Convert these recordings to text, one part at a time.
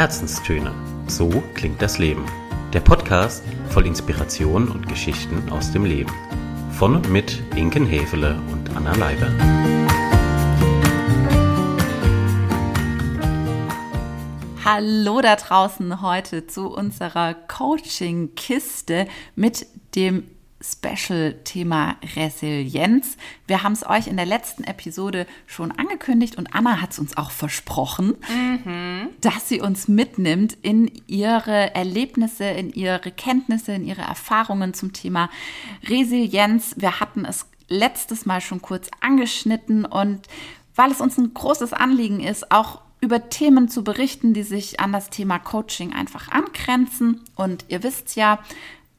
Herzenstöne. So klingt das Leben. Der Podcast voll Inspiration und Geschichten aus dem Leben. Von und mit Inken Hefele und Anna Leiber. Hallo da draußen heute zu unserer Coaching-Kiste mit dem Special-Thema Resilienz. Wir haben es euch in der letzten Episode schon angekündigt und Anna hat es uns auch versprochen, mhm. dass sie uns mitnimmt in ihre Erlebnisse, in ihre Kenntnisse, in ihre Erfahrungen zum Thema Resilienz. Wir hatten es letztes Mal schon kurz angeschnitten und weil es uns ein großes Anliegen ist, auch über Themen zu berichten, die sich an das Thema Coaching einfach angrenzen. Und ihr wisst ja,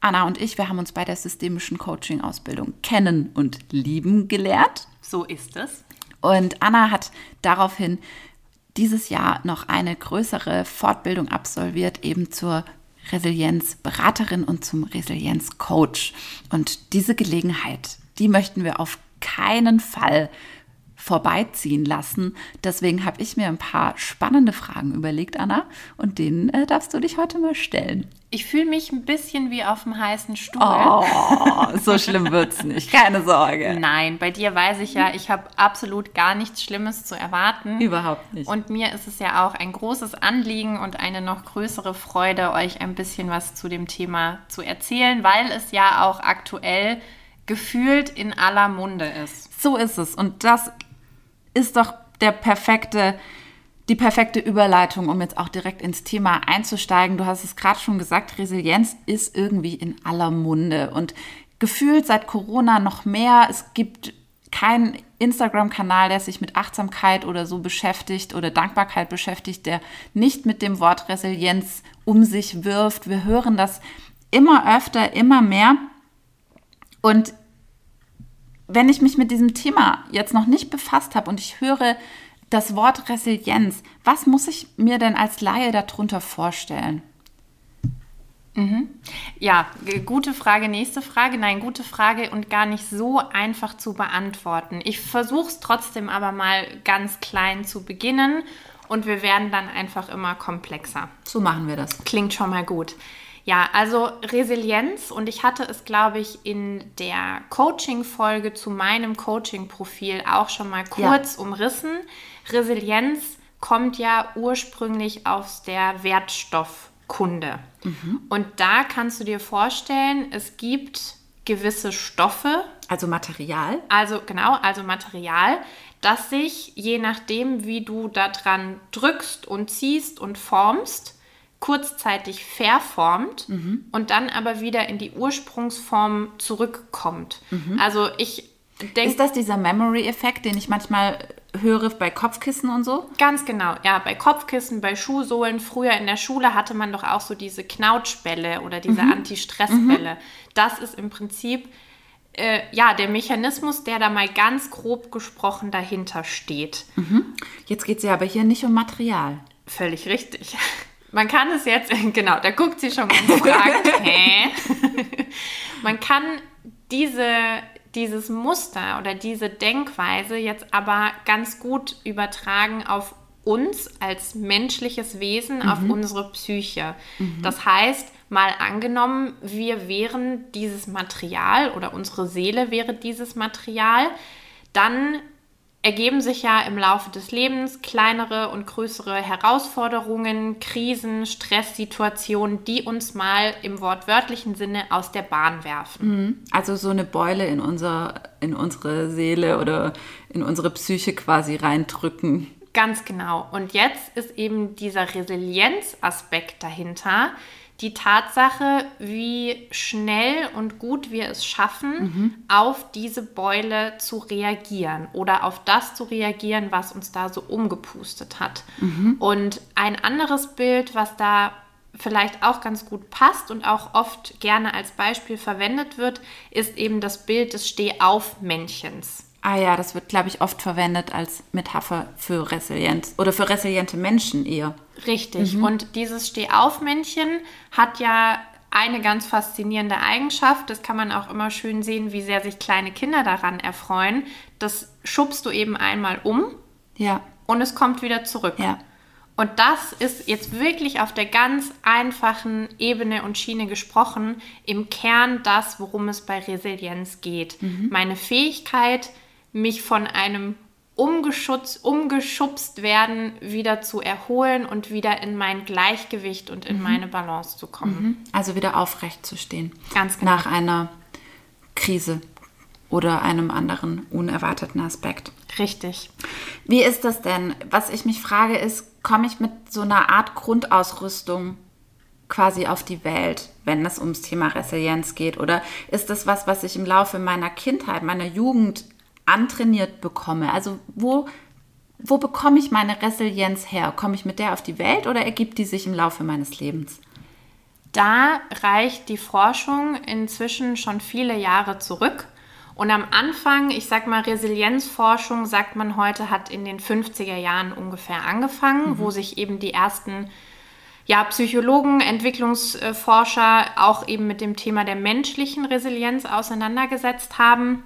Anna und ich, wir haben uns bei der systemischen Coaching-Ausbildung kennen und lieben gelehrt. So ist es. Und Anna hat daraufhin dieses Jahr noch eine größere Fortbildung absolviert, eben zur Resilienzberaterin und zum Resilienzcoach. Und diese Gelegenheit, die möchten wir auf keinen Fall vorbeiziehen lassen. Deswegen habe ich mir ein paar spannende Fragen überlegt, Anna, und denen äh, darfst du dich heute mal stellen. Ich fühle mich ein bisschen wie auf dem heißen Stuhl. Oh, so schlimm wird es nicht, keine Sorge. Nein, bei dir weiß ich ja, ich habe absolut gar nichts Schlimmes zu erwarten. Überhaupt nicht. Und mir ist es ja auch ein großes Anliegen und eine noch größere Freude, euch ein bisschen was zu dem Thema zu erzählen, weil es ja auch aktuell gefühlt in aller Munde ist. So ist es. Und das ist doch der perfekte, die perfekte Überleitung, um jetzt auch direkt ins Thema einzusteigen. Du hast es gerade schon gesagt, Resilienz ist irgendwie in aller Munde und gefühlt seit Corona noch mehr. Es gibt keinen Instagram-Kanal, der sich mit Achtsamkeit oder so beschäftigt oder Dankbarkeit beschäftigt, der nicht mit dem Wort Resilienz um sich wirft. Wir hören das immer öfter, immer mehr. Und wenn ich mich mit diesem Thema jetzt noch nicht befasst habe und ich höre das Wort Resilienz, was muss ich mir denn als Laie darunter vorstellen? Mhm. Ja, gute Frage, nächste Frage. Nein, gute Frage und gar nicht so einfach zu beantworten. Ich versuche es trotzdem aber mal ganz klein zu beginnen und wir werden dann einfach immer komplexer. So machen wir das. Klingt schon mal gut. Ja, also Resilienz und ich hatte es, glaube ich, in der Coaching-Folge zu meinem Coaching-Profil auch schon mal kurz ja. umrissen. Resilienz kommt ja ursprünglich aus der Wertstoffkunde. Mhm. Und da kannst du dir vorstellen, es gibt gewisse Stoffe. Also Material. Also genau, also Material, das sich je nachdem, wie du daran drückst und ziehst und formst, kurzzeitig verformt mhm. und dann aber wieder in die Ursprungsform zurückkommt. Mhm. Also ich denke. Ist das dieser Memory-Effekt, den ich manchmal höre bei Kopfkissen und so? Ganz genau, ja. Bei Kopfkissen, bei Schuhsohlen. Früher in der Schule hatte man doch auch so diese Knautschbälle oder diese mhm. Anti-Stress-Bälle. Das ist im Prinzip. Äh, ja, der Mechanismus, der da mal ganz grob gesprochen dahinter steht. Mhm. Jetzt geht es ja aber hier nicht um Material. Völlig richtig. Man kann es jetzt, genau, da guckt sie schon ganz fragend. Hä? Man kann diese, dieses Muster oder diese Denkweise jetzt aber ganz gut übertragen auf uns als menschliches Wesen, mhm. auf unsere Psyche. Mhm. Das heißt, mal angenommen, wir wären dieses Material oder unsere Seele wäre dieses Material, dann ergeben sich ja im Laufe des Lebens kleinere und größere Herausforderungen, Krisen, Stresssituationen, die uns mal im wortwörtlichen Sinne aus der Bahn werfen. Mhm. Also so eine Beule in, unser, in unsere Seele oder in unsere Psyche quasi reindrücken. Ganz genau. Und jetzt ist eben dieser Resilienzaspekt dahinter, die Tatsache, wie schnell und gut wir es schaffen, mhm. auf diese Beule zu reagieren oder auf das zu reagieren, was uns da so umgepustet hat. Mhm. Und ein anderes Bild, was da vielleicht auch ganz gut passt und auch oft gerne als Beispiel verwendet wird, ist eben das Bild des Stehauf-Männchens. Ah ja, das wird, glaube ich, oft verwendet als Metapher für Resilienz oder für resiliente Menschen eher. Richtig. Mhm. Und dieses Stehaufmännchen hat ja eine ganz faszinierende Eigenschaft. Das kann man auch immer schön sehen, wie sehr sich kleine Kinder daran erfreuen. Das schubst du eben einmal um. Ja. Und es kommt wieder zurück. Ja. Und das ist jetzt wirklich auf der ganz einfachen Ebene und Schiene gesprochen, im Kern das, worum es bei Resilienz geht. Meine Fähigkeit, mich von einem umgeschubst, umgeschubst werden, wieder zu erholen und wieder in mein Gleichgewicht und in meine Balance zu kommen. Also wieder aufrecht zu stehen. Ganz genau. Nach einer Krise oder einem anderen unerwarteten Aspekt. Richtig. Wie ist das denn? Was ich mich frage ist, komme ich mit so einer Art Grundausrüstung quasi auf die Welt, wenn es ums Thema Resilienz geht? Oder ist das was, was ich im Laufe meiner Kindheit, meiner Jugend antrainiert bekomme? Also wo, wo bekomme ich meine Resilienz her? Komme ich mit der auf die Welt oder ergibt die sich im Laufe meines Lebens? Da reicht die Forschung inzwischen schon viele Jahre zurück. Und am Anfang, ich sag mal, Resilienzforschung, sagt man heute, hat in den 50er Jahren ungefähr angefangen, wo sich eben die ersten ja, Psychologen, Entwicklungsforscher auch eben mit dem Thema der menschlichen Resilienz auseinandergesetzt haben.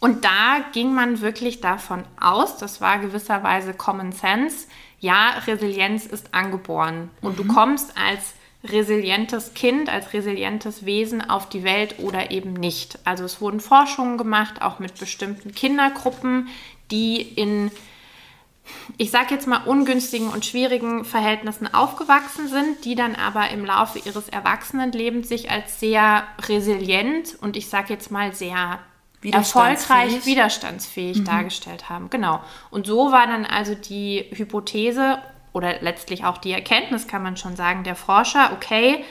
Und da ging man wirklich davon aus, das war gewisserweise Common Sense, ja, Resilienz ist angeboren. Und du kommst als resilientes Kind, als resilientes Wesen auf die Welt oder eben nicht. Also es wurden Forschungen gemacht, auch mit bestimmten Kindergruppen, die in, ich sage jetzt mal, ungünstigen und schwierigen Verhältnissen aufgewachsen sind, die dann aber im Laufe ihres Erwachsenenlebens sich als sehr resilient und ich sage jetzt mal sehr Widerstandsfähig. erfolgreich widerstandsfähig dargestellt haben. Genau. Und so war dann also die Hypothese oder letztlich auch die Erkenntnis, kann man schon sagen, der Forscher, okay,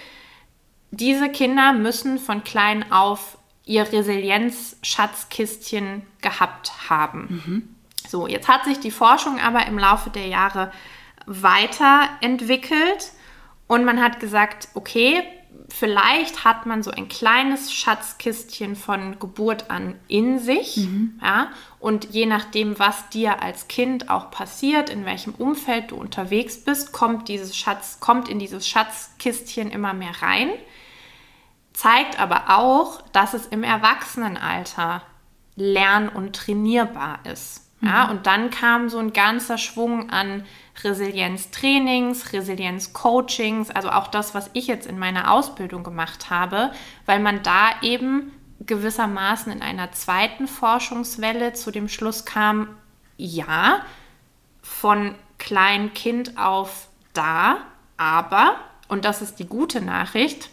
diese Kinder müssen von klein auf ihr Resilienz-Schatzkistchen gehabt haben. So, jetzt hat sich die Forschung aber im Laufe der Jahre weiterentwickelt und man hat gesagt, okay, vielleicht hat man so ein kleines Schatzkistchen von Geburt an in sich, ja, und je nachdem, was dir als Kind auch passiert, in welchem Umfeld du unterwegs bist, kommt dieses Schatz, kommt in dieses Schatzkistchen immer mehr rein. Zeigt aber auch, dass es im Erwachsenenalter lern- und trainierbar ist. Ja, und dann kam so ein ganzer Schwung an Resilienztrainings, Resilienzcoachings, also auch das, was ich jetzt in meiner Ausbildung gemacht habe, weil man da eben gewissermaßen in einer zweiten Forschungswelle zu dem Schluss kam, ja, von Kleinkind auf da, aber, und das ist die gute Nachricht,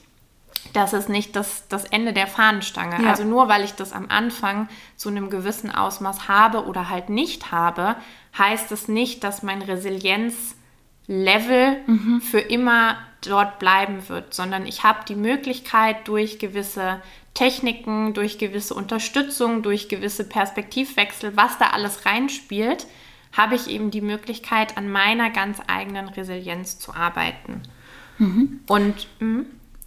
das ist nicht das, das Ende der Fahnenstange. Ja. Also nur weil ich das am Anfang zu einem gewissen Ausmaß habe oder halt nicht habe, heißt es nicht, dass mein Resilienzlevel für immer dort bleiben wird, sondern ich habe die Möglichkeit durch gewisse Techniken, durch gewisse Unterstützung, durch gewisse Perspektivwechsel, was da alles reinspielt, habe ich eben die Möglichkeit, an meiner ganz eigenen Resilienz zu arbeiten. Und mh,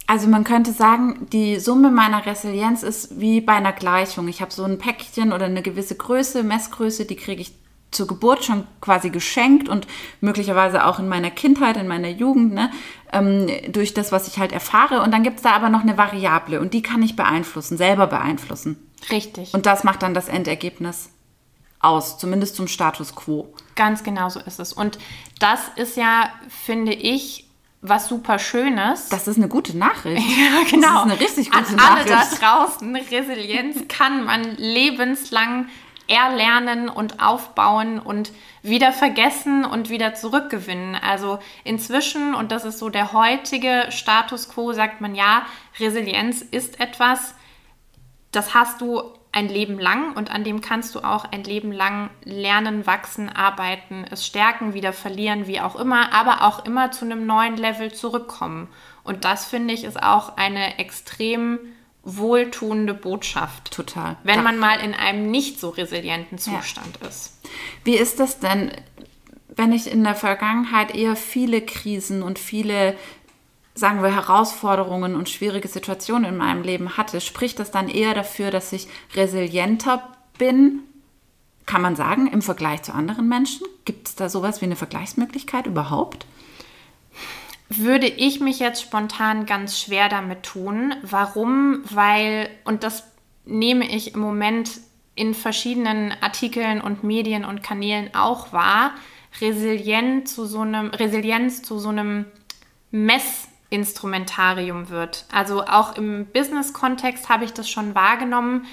Also man könnte sagen, die Summe meiner Resilienz ist wie bei einer Gleichung. Ich habe so ein Päckchen oder eine gewisse Größe, Messgröße, die kriege ich zur Geburt schon quasi geschenkt und möglicherweise auch in meiner Kindheit, in meiner Jugend, ne, ähm, durch das, was ich halt erfahre. Und dann gibt es da aber noch eine Variable und die kann ich beeinflussen, selber beeinflussen. richtig. Und das macht dann das Endergebnis aus, zumindest zum Status quo. Ganz genau so ist es. Und das ist ja, finde ich, was super Schönes. Das ist eine gute Nachricht. Ja, genau. Das ist eine richtig gute An alle Nachricht. da draußen, Resilienz kann man lebenslang erlernen und aufbauen und wieder vergessen und wieder zurückgewinnen. Also inzwischen, und das ist so der heutige Status quo, sagt man ja, Resilienz ist etwas, das hast du ein Leben lang und an dem kannst du auch ein Leben lang lernen, wachsen, arbeiten, es stärken, wieder verlieren, wie auch immer, aber auch immer zu einem neuen Level zurückkommen. Und das finde ich ist auch eine extrem wohltuende Botschaft. Total. Wenn Ja. man mal in einem nicht so resilienten Zustand ist. Wie ist das denn, wenn ich in der Vergangenheit eher viele Krisen und viele, sagen wir, Herausforderungen und schwierige Situationen in meinem Leben hatte? Spricht das dann eher dafür, dass ich resilienter bin? Kann man sagen, im Vergleich zu anderen Menschen? Gibt es da sowas wie eine Vergleichsmöglichkeit überhaupt? würde ich mich jetzt spontan ganz schwer damit tun. Warum? Weil, und das nehme ich im Moment in verschiedenen Artikeln und Medien und Kanälen auch wahr, Resilienz zu so einem, Resilienz zu so einem Messinstrumentarium wird. Also auch im Business-Kontext habe ich das schon wahrgenommen.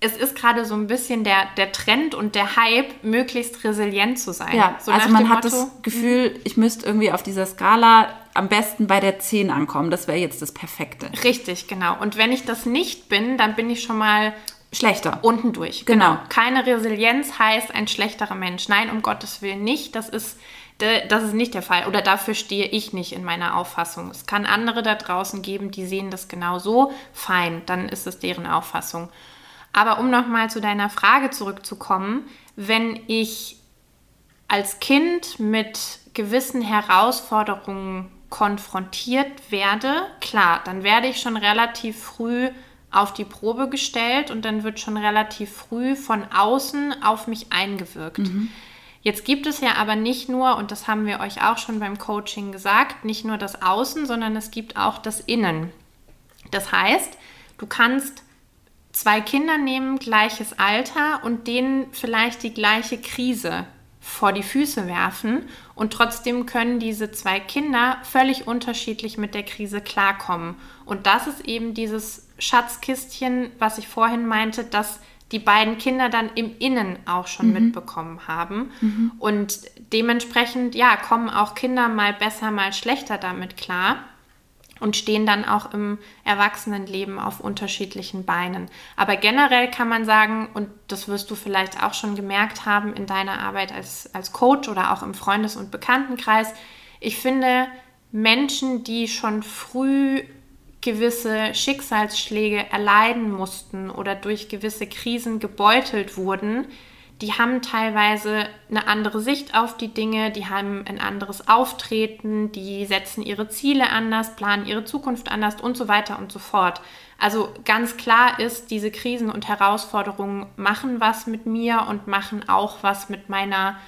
Es ist gerade so ein bisschen der, der Trend und der Hype, möglichst resilient zu sein. Ja, so also man hat Motto, das Gefühl, ich müsste irgendwie auf dieser Skala am besten bei der 10 ankommen. Das wäre jetzt das Perfekte. Richtig, genau. Und wenn ich das nicht bin, dann bin ich schon mal Schlechter. unten durch. Genau. Keine Resilienz heißt ein schlechterer Mensch. Nein, um Gottes Willen nicht. Das ist, das ist nicht der Fall. Oder dafür stehe ich nicht in meiner Auffassung. Es kann andere da draußen geben, die sehen das genau so. Fein, dann ist es deren Auffassung. Aber um nochmal zu deiner Frage zurückzukommen, wenn ich als Kind mit gewissen Herausforderungen konfrontiert werde, klar, dann werde ich schon relativ früh auf die Probe gestellt und dann wird schon relativ früh von außen auf mich eingewirkt. Jetzt gibt es ja aber nicht nur, und das haben wir euch auch schon beim Coaching gesagt, nicht nur das Außen, sondern es gibt auch das Innen. Das heißt, du kannst zwei Kinder nehmen, gleiches Alter und denen vielleicht die gleiche Krise vor die Füße werfen und trotzdem können diese zwei Kinder völlig unterschiedlich mit der Krise klarkommen. Und das ist eben dieses Schatzkistchen, was ich vorhin meinte, dass die beiden Kinder dann im Innen auch schon mitbekommen haben. Und dementsprechend, ja, kommen auch Kinder mal besser, mal schlechter damit klar und stehen dann auch im Erwachsenenleben auf unterschiedlichen Beinen. Aber generell kann man sagen, und das wirst du vielleicht auch schon gemerkt haben in deiner Arbeit als, als Coach oder auch im Freundes- und Bekanntenkreis, ich finde Menschen, die schon früh gewisse Schicksalsschläge erleiden mussten oder durch gewisse Krisen gebeutelt wurden, die haben teilweise eine andere Sicht auf die Dinge, die haben ein anderes Auftreten, die setzen ihre Ziele anders, planen ihre Zukunft anders und so weiter und so fort. Also ganz klar ist, diese Krisen und Herausforderungen machen was mit mir und machen auch was mit meiner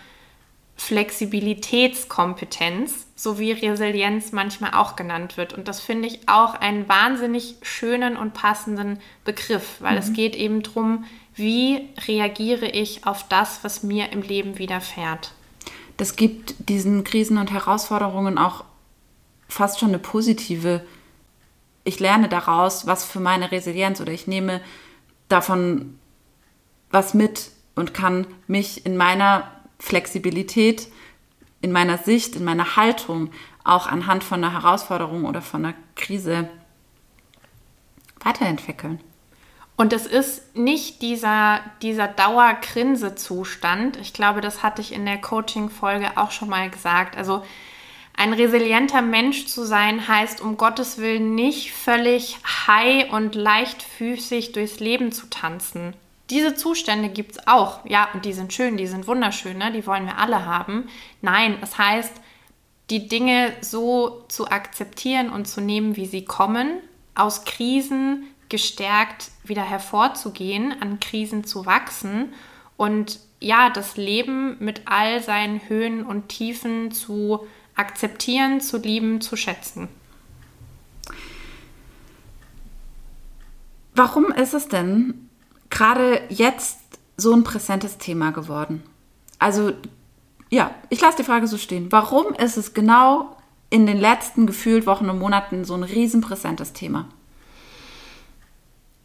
Flexibilitätskompetenz, so wie Resilienz manchmal auch genannt wird. Und das finde ich auch einen wahnsinnig schönen und passenden Begriff, weil es geht eben darum, wie reagiere ich auf das, was mir im Leben widerfährt. Das gibt diesen Krisen und Herausforderungen auch fast schon eine positive. Ich lerne daraus, was für meine Resilienz oder ich nehme davon was mit und kann mich in meiner Flexibilität, in meiner Sicht, in meiner Haltung auch anhand von einer Herausforderung oder von einer Krise weiterentwickeln. Und es ist nicht dieser, dieser Dauergrinse-Zustand. Ich glaube, das hatte ich in der Coaching-Folge auch schon mal gesagt. Also ein resilienter Mensch zu sein, heißt um Gottes Willen nicht völlig high und leichtfüßig durchs Leben zu tanzen. Diese Zustände gibt es auch. Ja, und die sind schön, die sind wunderschön, ne? die wollen wir alle haben. Nein, es heißt, die Dinge so zu akzeptieren und zu nehmen, wie sie kommen, aus Krisen gestärkt wieder hervorzugehen, an Krisen zu wachsen und ja, das Leben mit all seinen Höhen und Tiefen zu akzeptieren, zu lieben, zu schätzen. Warum ist es denn gerade jetzt so ein präsentes Thema geworden? Also, ja, ich lasse die Frage so stehen. Warum ist es genau in den letzten gefühlt Wochen und Monaten so ein riesenpräsentes Thema?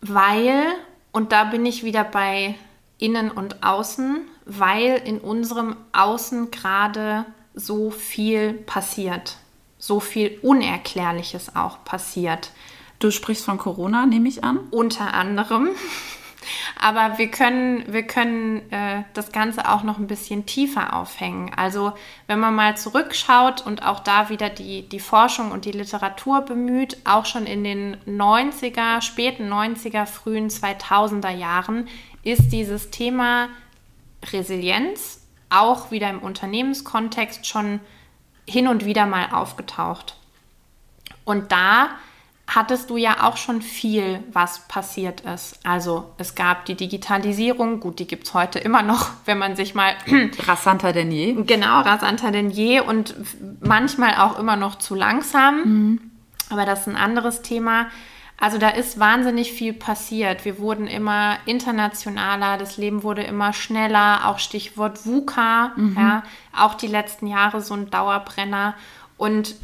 Weil, und da bin ich wieder bei Innen und Außen, weil in unserem Außen gerade so viel passiert. So viel Unerklärliches auch passiert. Du sprichst von Corona, nehme ich an. Unter anderem. Aber wir können, wir können äh, das Ganze auch noch ein bisschen tiefer aufhängen. Also wenn man mal zurückschaut und auch da wieder die, die Forschung und die Literatur bemüht, auch schon in den 90er, späten 90er, frühen 2000er Jahren ist dieses Thema Resilienz auch wieder im Unternehmenskontext schon hin und wieder mal aufgetaucht. Und da hattest du ja auch schon viel, was passiert ist. Also es gab die Digitalisierung, gut, die gibt es heute immer noch, wenn man sich mal Rasanter denn je. genau rasanter denn je und manchmal auch immer noch zu langsam. Aber das ist ein anderes Thema. Also da ist wahnsinnig viel passiert. Wir wurden immer internationaler, das Leben wurde immer schneller, auch Stichwort VUCA, mhm. ja, auch die letzten Jahre so ein Dauerbrenner. Und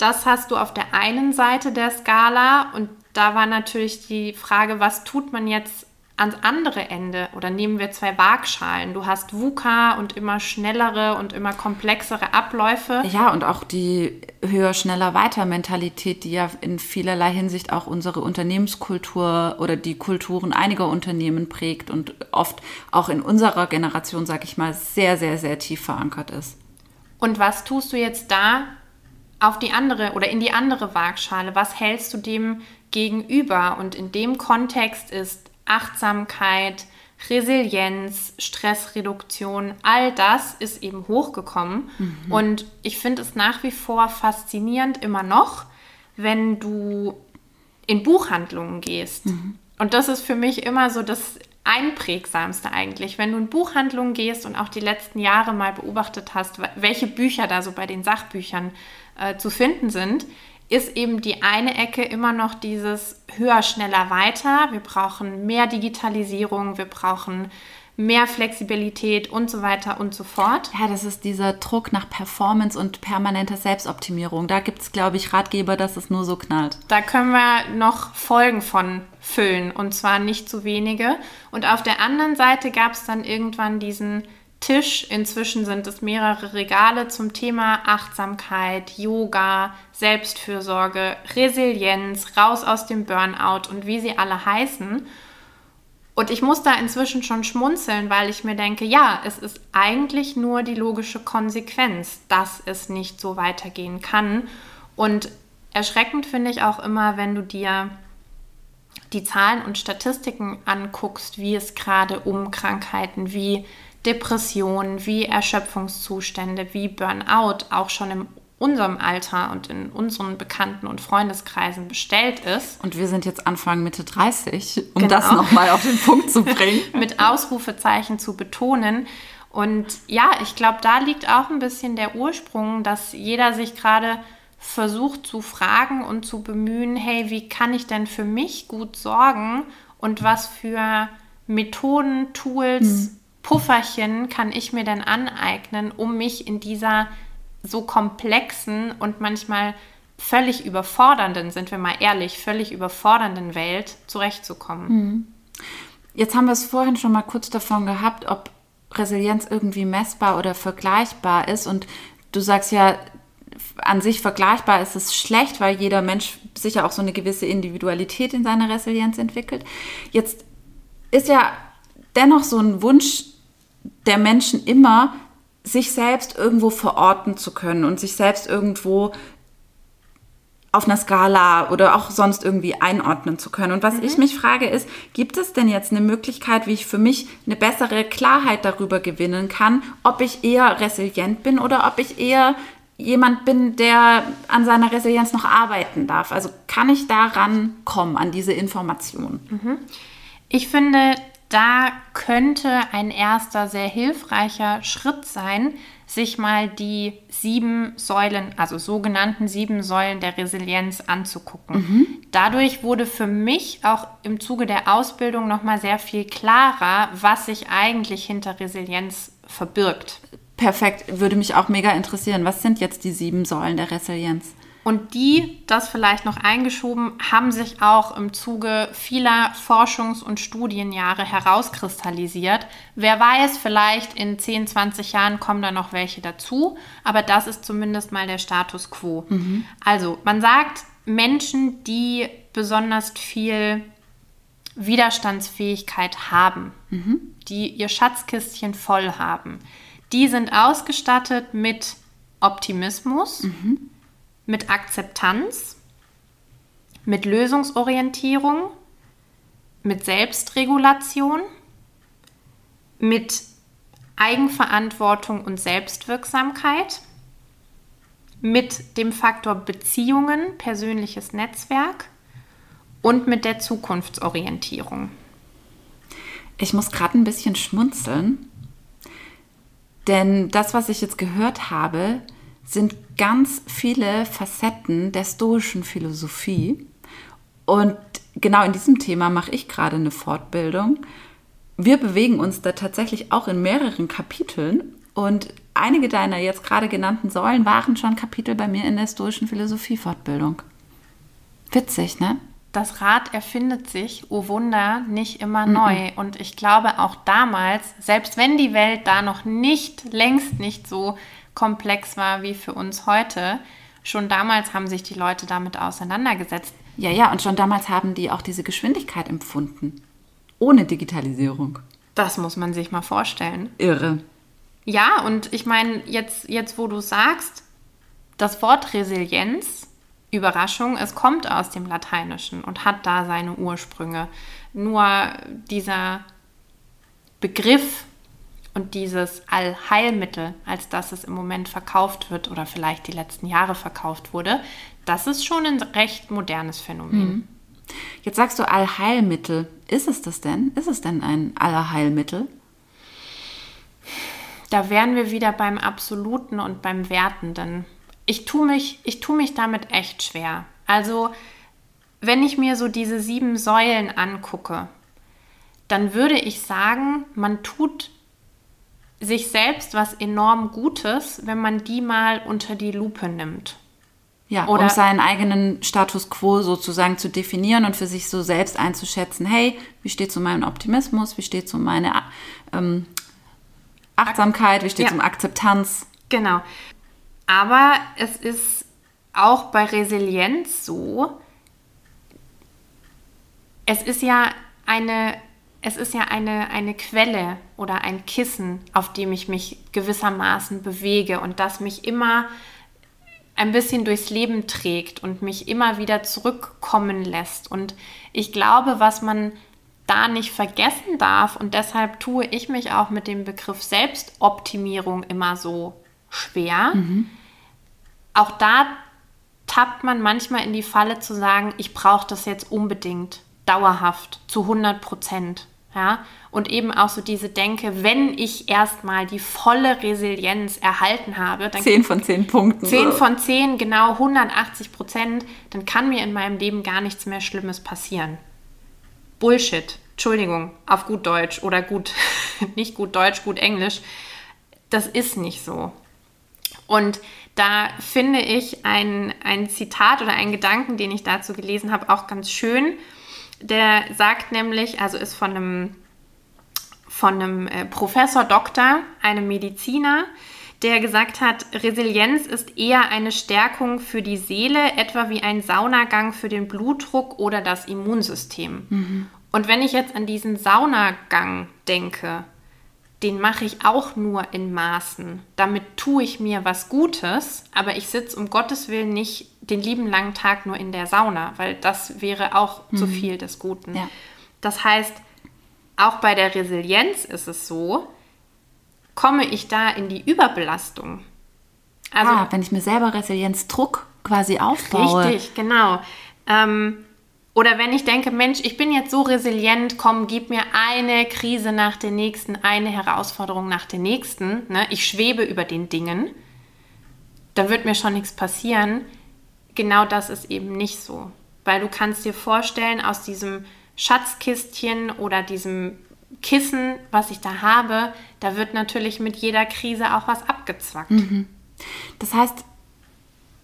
das hast du auf der einen Seite der Skala und da war natürlich die Frage, was tut man jetzt ans andere Ende oder nehmen wir zwei Waagschalen. Du hast VUCA und immer schnellere und immer komplexere Abläufe. Ja, und auch die höher, schneller, weiter Mentalität, die ja in vielerlei Hinsicht auch unsere Unternehmenskultur oder die Kulturen einiger Unternehmen prägt und oft auch in unserer Generation, sag ich mal, sehr, sehr, sehr tief verankert ist. Und was tust du jetzt da auf die andere oder in die andere Waagschale? Was hältst du dem gegenüber? Und in dem Kontext ist Achtsamkeit, Resilienz, Stressreduktion, all das ist eben hochgekommen. Mhm. Und ich finde es nach wie vor faszinierend immer noch, wenn du in Buchhandlungen gehst. Mhm. Und das ist für mich immer so das Einprägsamste eigentlich. Wenn du in Buchhandlungen gehst und auch die letzten Jahre mal beobachtet hast, welche Bücher da so bei den Sachbüchern äh, zu finden sind, ist eben die eine Ecke immer noch dieses höher, schneller, weiter. Wir brauchen mehr Digitalisierung, wir brauchen mehr Flexibilität und so weiter und so fort. Ja, das ist dieser Druck nach Performance und permanenter Selbstoptimierung. Da gibt es, glaube ich, Ratgeber, dass es nur so knallt. Da können wir noch Folgen von füllen und zwar nicht zu wenige. Und auf der anderen Seite gab es dann irgendwann diesen Tisch. Inzwischen sind es mehrere Regale zum Thema Achtsamkeit, Yoga, Selbstfürsorge, Resilienz, raus aus dem Burnout und wie sie alle heißen. Und ich muss da inzwischen schon schmunzeln, weil ich mir denke, ja, es ist eigentlich nur die logische Konsequenz, dass es nicht so weitergehen kann. Und erschreckend finde ich auch immer, wenn du dir die Zahlen und Statistiken anguckst, wie es gerade um Krankheiten wie Depressionen, wie Erschöpfungszustände, wie Burnout auch schon in unserem Alter und in unseren Bekannten- und Freundeskreisen bestellt ist. Und wir sind jetzt Anfang Mitte 30, um genau. das nochmal auf den Punkt zu bringen. Mit Ausrufezeichen zu betonen. Und ja, ich glaube, da liegt auch ein bisschen der Ursprung, dass jeder sich gerade versucht zu fragen und zu bemühen, hey, wie kann ich denn für mich gut sorgen und was für Methoden, Tools, mhm. Pufferchen kann ich mir denn aneignen, um mich in dieser so komplexen und manchmal völlig überfordernden, sind wir mal ehrlich, völlig überfordernden Welt zurechtzukommen. Mhm. Jetzt haben wir es vorhin schon mal kurz davon gehabt, ob Resilienz irgendwie messbar oder vergleichbar ist. Und du sagst ja, an sich vergleichbar ist es schlecht, weil jeder Mensch sicher auch so eine gewisse Individualität in seiner Resilienz entwickelt. Jetzt ist ja dennoch so ein Wunsch der Menschen immer, sich selbst irgendwo verorten zu können und sich selbst irgendwo auf einer Skala oder auch sonst irgendwie einordnen zu können. Und was mhm. ich mich frage ist, gibt es denn jetzt eine Möglichkeit, wie ich für mich eine bessere Klarheit darüber gewinnen kann, ob ich eher resilient bin oder ob ich eher jemand bin, der an seiner Resilienz noch arbeiten darf? Also kann ich daran kommen, an diese Information? Mhm. Ich finde, da könnte ein erster sehr hilfreicher Schritt sein, sich mal die sieben Säulen, also sogenannten sieben Säulen der Resilienz anzugucken. Mhm. Dadurch wurde für mich auch im Zuge der Ausbildung noch mal sehr viel klarer, was sich eigentlich hinter Resilienz verbirgt. Perfekt, würde mich auch mega interessieren. Was sind jetzt die sieben Säulen der Resilienz? Und die, das vielleicht noch eingeschoben, haben sich auch im Zuge vieler Forschungs- und Studienjahre herauskristallisiert. Wer weiß, vielleicht in 10, 20 Jahren kommen da noch welche dazu, aber das ist zumindest mal der Status quo. Mhm. Also, man sagt, Menschen, die besonders viel Widerstandsfähigkeit haben, mhm. die ihr Schatzkistchen voll haben, die sind ausgestattet mit Optimismus. Mhm mit Akzeptanz, mit Lösungsorientierung, mit Selbstregulation, mit Eigenverantwortung und Selbstwirksamkeit, mit dem Faktor Beziehungen, persönliches Netzwerk und mit der Zukunftsorientierung. Ich muss gerade ein bisschen schmunzeln, denn das, was ich jetzt gehört habe, sind ganz viele Facetten der stoischen Philosophie. Und genau in diesem Thema mache ich gerade eine Fortbildung. Wir bewegen uns da tatsächlich auch in mehreren Kapiteln und einige deiner jetzt gerade genannten Säulen waren schon Kapitel bei mir in der stoischen Philosophie-Fortbildung. Witzig, ne? Das Rad erfindet sich, oh Wunder, nicht immer neu. Und ich glaube auch damals, selbst wenn die Welt da noch nicht, längst nicht so komplex war wie für uns heute, schon damals haben sich die Leute damit auseinandergesetzt. Ja, ja, und schon damals haben die auch diese Geschwindigkeit empfunden. Ohne Digitalisierung. Das muss man sich mal vorstellen. Irre. Ja, und ich meine, jetzt, jetzt wo du sagst, das Wort Resilienz, Überraschung, es kommt aus dem Lateinischen und hat da seine Ursprünge. Nur dieser Begriff und dieses Allheilmittel, als das es im Moment verkauft wird oder vielleicht die letzten Jahre verkauft wurde, das ist schon ein recht modernes Phänomen. Jetzt sagst du Allheilmittel. Ist es das denn? Ist es denn ein Allerheilmittel? Da wären wir wieder beim Absoluten und beim Wertenden. Ich tue mich, ich tu mich damit echt schwer. Also, wenn ich mir so diese sieben Säulen angucke, dann würde ich sagen, man tut sich selbst was enorm Gutes, wenn man die mal unter die Lupe nimmt. Ja, Oder- um seinen eigenen Status quo sozusagen zu definieren und für sich so selbst einzuschätzen, hey, wie steht zu meinem Optimismus, wie steht zu meiner ähm, Achtsamkeit, wie steht Ja. es um Akzeptanz? Genau. Aber es ist auch bei Resilienz so, es ist ja eine, es ist ja eine, eine Quelle oder ein Kissen, auf dem ich mich gewissermaßen bewege und das mich immer ein bisschen durchs Leben trägt und mich immer wieder zurückkommen lässt. Und ich glaube, was man da nicht vergessen darf, und deshalb tue ich mich auch mit dem Begriff Selbstoptimierung immer so schwer, auch da tappt man manchmal in die Falle zu sagen, ich brauche das jetzt unbedingt, dauerhaft, zu 100 Prozent. Ja? Und eben auch so diese Denke, wenn ich erstmal die volle Resilienz erhalten habe, dann Zehn von zehn Punkten. 10 von 10, genau 180 Prozent, dann kann mir in meinem Leben gar nichts mehr Schlimmes passieren. Bullshit. Entschuldigung, auf gut Deutsch oder gut, nicht gut Deutsch, gut Englisch. Das ist nicht so. Und da finde ich ein, ein Zitat oder einen Gedanken, den ich dazu gelesen habe, auch ganz schön. Der sagt nämlich, also ist von einem von einem äh, Professor Doktor, einem Mediziner, der gesagt hat, Resilienz ist eher eine Stärkung für die Seele, etwa wie ein Saunagang für den Blutdruck oder das Immunsystem. Und wenn ich jetzt an diesen Saunagang denke, den mache ich auch nur in Maßen. Damit tue ich mir was Gutes, aber ich sitze um Gottes Willen nicht den lieben langen Tag nur in der Sauna, weil das wäre auch zu viel des Guten. Ja. Das heißt, auch bei der Resilienz ist es so, komme ich da in die Überbelastung. Also ah, wenn ich mir selber Resilienzdruck quasi aufbaue. Richtig, genau. Ähm, oder wenn ich denke, Mensch, ich bin jetzt so resilient, komm, gib mir eine Krise nach der nächsten, eine Herausforderung nach der nächsten. Ne? Ich schwebe über den Dingen, dann wird mir schon nichts passieren. Genau das ist eben nicht so. Weil du kannst dir vorstellen, aus diesem Schatzkistchen oder diesem Kissen, was ich da habe, da wird natürlich mit jeder Krise auch was abgezwackt. Das heißt,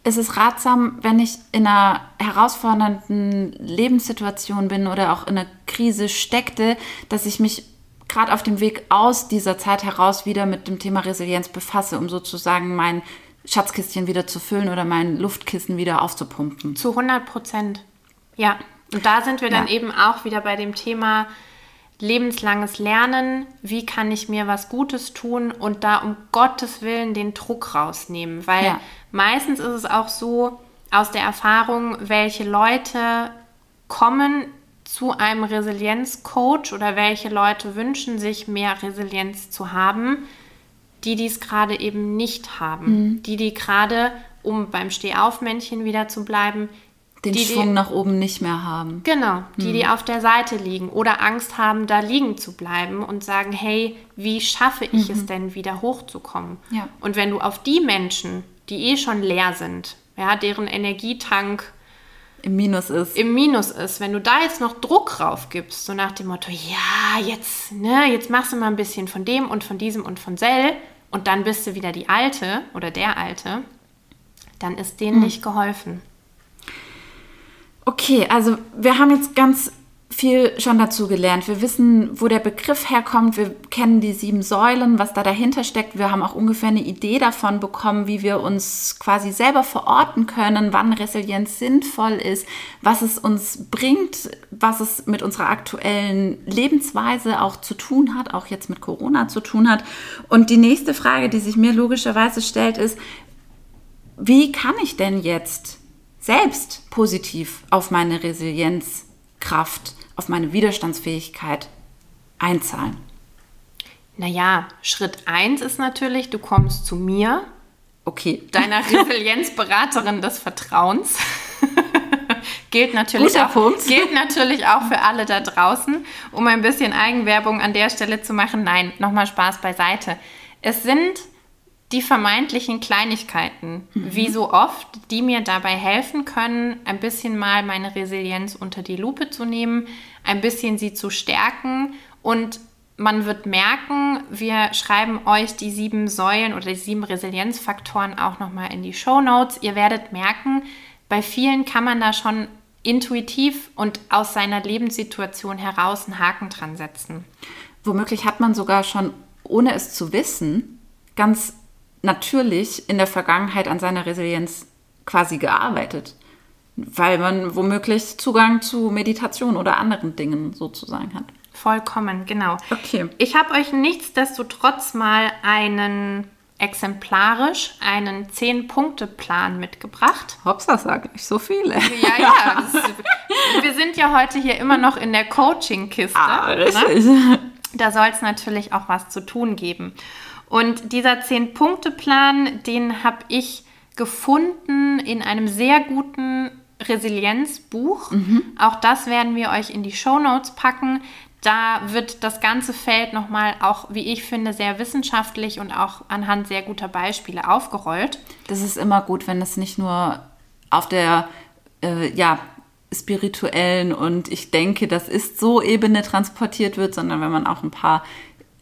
es ist ratsam, wenn ich in einer herausfordernden Lebenssituation bin oder auch in einer Krise steckte, dass ich mich gerade auf dem Weg aus dieser Zeit heraus wieder mit dem Thema Resilienz befasse, um sozusagen mein Schatzkistchen wieder zu füllen oder mein Luftkissen wieder aufzupumpen. Zu 100 Prozent. Ja. Und da sind wir dann Ja. eben auch wieder bei dem Thema lebenslanges Lernen. Wie kann ich mir was Gutes tun und da um Gottes Willen den Druck rausnehmen? Weil Ja. meistens ist es auch so aus der Erfahrung, welche Leute kommen zu einem Resilienzcoach oder welche Leute wünschen sich mehr Resilienz zu haben, die dies gerade eben nicht haben. Die, die gerade, um beim Stehaufmännchen wieder zu bleiben, Den die, Schwung die, nach oben nicht mehr haben. Genau, die, die auf der Seite liegen oder Angst haben, da liegen zu bleiben und sagen, hey, wie schaffe ich es denn, wieder hochzukommen? Ja. Und wenn du auf die Menschen, die eh schon leer sind, ja, deren Energietank im Minus ist. Im Minus ist, wenn du da jetzt noch Druck drauf gibst, so nach dem Motto, ja, jetzt, ne, jetzt machst du mal ein bisschen von dem und von diesem und von Sell und dann bist du wieder die Alte oder der Alte, dann ist denen hm. nicht geholfen. Okay, also wir haben jetzt ganz viel schon dazu gelernt. Wir wissen, wo der Begriff herkommt. Wir kennen die sieben Säulen, was da dahinter steckt. Wir haben auch ungefähr eine Idee davon bekommen, wie wir uns quasi selber verorten können, wann Resilienz sinnvoll ist, was es uns bringt, was es mit unserer aktuellen Lebensweise auch zu tun hat, auch jetzt mit Corona zu tun hat. Und die nächste Frage, die sich mir logischerweise stellt, ist, wie kann ich denn jetzt selbst positiv auf meine Resilienzkraft auf meine Widerstandsfähigkeit einzahlen? Naja, Schritt 1 ist natürlich, du kommst zu mir, okay. deiner Resilienzberaterin des Vertrauens. gilt, natürlich auch, Punkt. gilt natürlich auch für alle da draußen. Um ein bisschen Eigenwerbung an der Stelle zu machen, nein, nochmal Spaß beiseite. Es sind die vermeintlichen Kleinigkeiten, mhm. wie so oft, die mir dabei helfen können, ein bisschen mal meine Resilienz unter die Lupe zu nehmen, ein bisschen sie zu stärken und man wird merken, wir schreiben euch die sieben Säulen oder die sieben Resilienzfaktoren auch nochmal in die Show Notes. Ihr werdet merken, bei vielen kann man da schon intuitiv und aus seiner Lebenssituation heraus einen Haken dran setzen. Womöglich hat man sogar schon, ohne es zu wissen, ganz natürlich in der Vergangenheit an seiner Resilienz quasi gearbeitet, weil man womöglich Zugang zu Meditation oder anderen Dingen sozusagen hat. Vollkommen, genau. Okay. Ich habe euch nichtsdestotrotz mal einen exemplarisch einen Zehn-Punkte-Plan mitgebracht. Hopsa, sag ich so viele. Ja, ja. Ist, wir sind ja heute hier immer noch in der Coaching-Kiste. Ah, ne? richtig. Ne? Da soll es natürlich auch was zu tun geben. Und dieser Zehn-Punkte-Plan, den habe ich gefunden in einem sehr guten Resilienzbuch. Mhm. Auch das werden wir euch in die Show Notes packen. Da wird das ganze Feld nochmal auch, wie ich finde, sehr wissenschaftlich und auch anhand sehr guter Beispiele aufgerollt. Das ist immer gut, wenn es nicht nur auf der äh, ja, spirituellen und ich denke, das ist so Ebene transportiert wird, sondern wenn man auch ein paar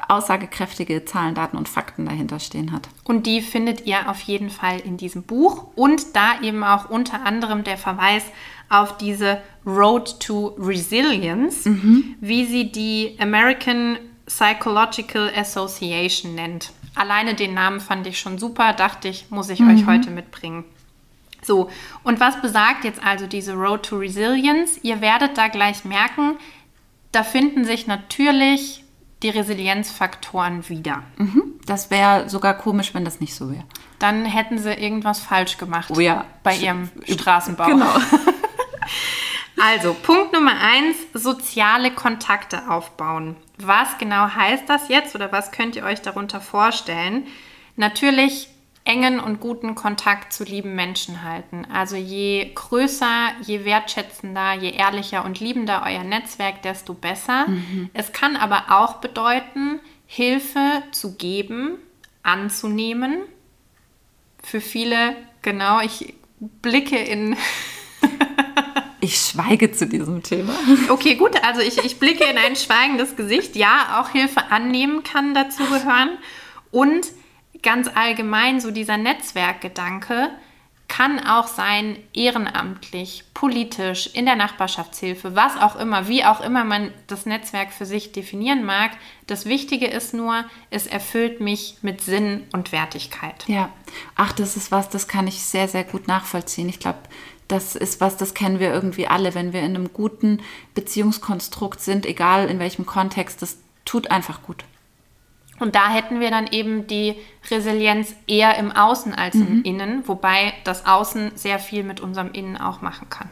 aussagekräftige Zahlen, Daten und Fakten dahinter stehen hat. Und die findet ihr auf jeden Fall in diesem Buch und da eben auch unter anderem der Verweis auf diese Road to Resilience, mhm. wie sie die American Psychological Association nennt. Alleine den Namen fand ich schon super, dachte ich, muss ich mhm. euch heute mitbringen. So, und was besagt jetzt also diese Road to Resilience? Ihr werdet da gleich merken, da finden sich natürlich die Resilienzfaktoren wieder. Mhm. Das wäre sogar komisch, wenn das nicht so wäre. Dann hätten sie irgendwas falsch gemacht oh ja. bei ihrem Straßenbau. Genau. also, Punkt Nummer eins, soziale Kontakte aufbauen. Was genau heißt das jetzt oder was könnt ihr euch darunter vorstellen? Natürlich engen und guten Kontakt zu lieben Menschen halten. Also je größer, je wertschätzender, je ehrlicher und liebender euer Netzwerk, desto besser. Mhm. Es kann aber auch bedeuten, Hilfe zu geben, anzunehmen. Für viele, genau, ich blicke in... Ich schweige zu diesem Thema. Okay, gut. Also ich, ich blicke in ein schweigendes Gesicht. Ja, auch Hilfe annehmen kann dazu gehören. Und ganz allgemein so dieser Netzwerkgedanke kann auch sein ehrenamtlich, politisch, in der Nachbarschaftshilfe, was auch immer, wie auch immer man das Netzwerk für sich definieren mag. Das Wichtige ist nur, es erfüllt mich mit Sinn und Wertigkeit. Ja, ach, das ist was, das kann ich sehr, sehr gut nachvollziehen. Ich glaube, das ist was, das kennen wir irgendwie alle, wenn wir in einem guten Beziehungskonstrukt sind, egal in welchem Kontext, das tut einfach gut. Und da hätten wir dann eben die Resilienz eher im Außen als mhm. im Innen, wobei das Außen sehr viel mit unserem Innen auch machen kann.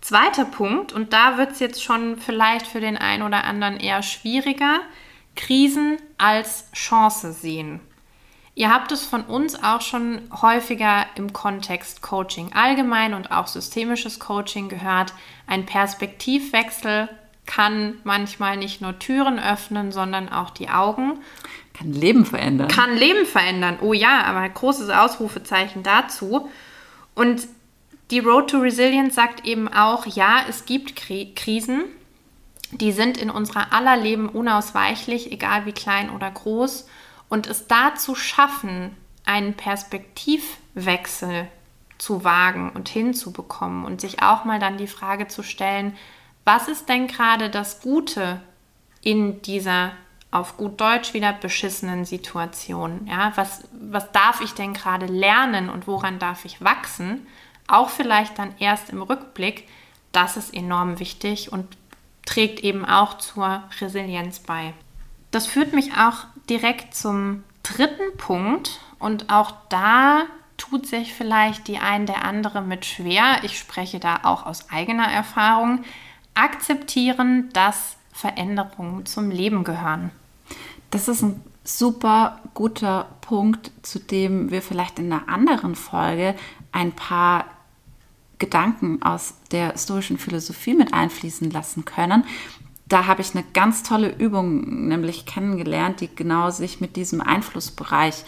Zweiter Punkt, und da wird es jetzt schon vielleicht für den einen oder anderen eher schwieriger, Krisen als Chance sehen. Ihr habt es von uns auch schon häufiger im Kontext Coaching allgemein und auch systemisches Coaching gehört. Ein Perspektivwechsel kann manchmal nicht nur Türen öffnen, sondern auch die Augen. Kann Leben verändern. Kann Leben verändern. Oh ja, aber großes Ausrufezeichen dazu. Und Die Road to Resilience sagt eben auch, ja, es gibt Kri Krisen, die sind in unserer aller Leben unausweichlich, egal wie klein oder groß. Und es da zu schaffen, einen Perspektivwechsel zu wagen und hinzubekommen und sich auch mal dann die Frage zu stellen, was ist denn gerade das Gute in dieser auf gut Deutsch wieder beschissenen Situation? Ja, was, was darf ich denn gerade lernen und woran darf ich wachsen? Auch vielleicht dann erst im Rückblick, das ist enorm wichtig und trägt eben auch zur Resilienz bei. Das führt mich auch direkt zum dritten Punkt und auch da tut sich vielleicht die ein der andere mit schwer. Ich spreche da auch aus eigener Erfahrung. Akzeptieren, dass Veränderungen zum Leben gehören. Das ist ein super guter Punkt, zu dem wir vielleicht in einer anderen Folge ein paar Gedanken aus der stoischen Philosophie mit einfließen lassen können. Da habe ich eine ganz tolle Übung nämlich kennengelernt, die genau sich mit diesem Einflussbereich